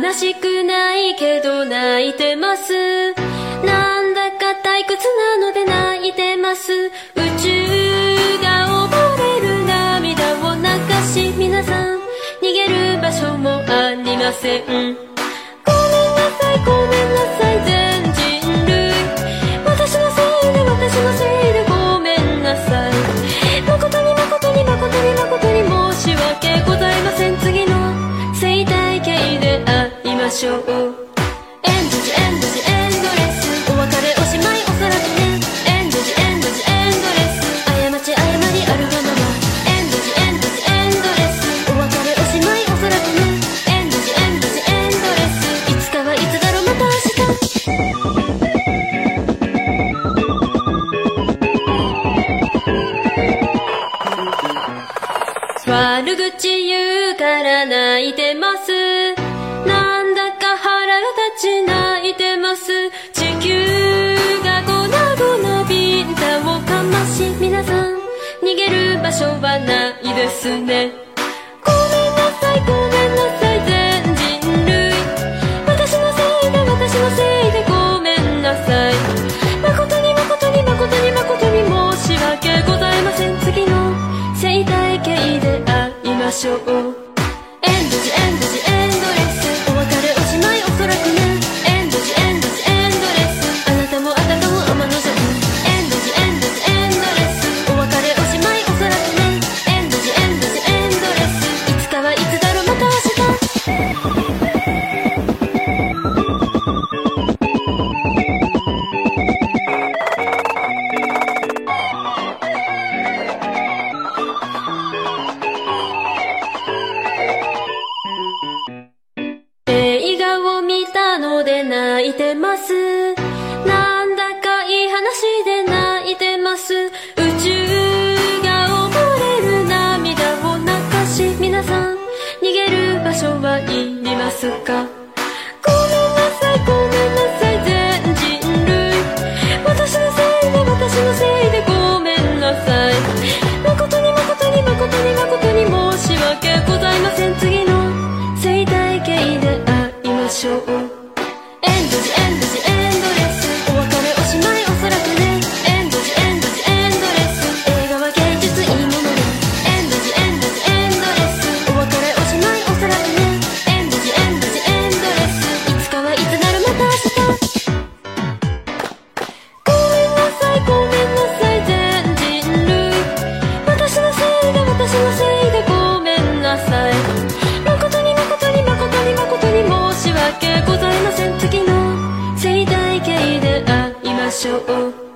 悲しくないけど泣いてます。なんだか退屈なので泣いてます。宇宙場所もありません。ごめんなさいごめんなさい全人類。私のせいで私のせいでごめんなさい。誠に誠に誠に誠に申し訳ございません。次の生態系で会いましょう。悪口言うから泣いてます。なんだか腹が立ち泣いてます。地球が粉々ビンタをかまし皆さん逃げる場所はないですね。しょう。エンドジエンドジエンドレスお別れおしまいおそらくね。エンドジエンドジエンドレスあなたもあたかも天の弱エンドジエンドジエンドレスお別れおしまいおそらくね。エンドジエンドジエンドレスいつかはいつだろうまた明日。てます。なんだかいい話で泣いてます。宇宙が溺れる涙を流し皆さん逃げる場所はいりますか？ごめんなさい。ごめんなさい。全人類。私のせいで私のせいで。ごめんなさい。誠に誠に誠に誠に申し訳ございません。次の生態系で会いましょう。申し訳ございません。次の生態系で会いましょう。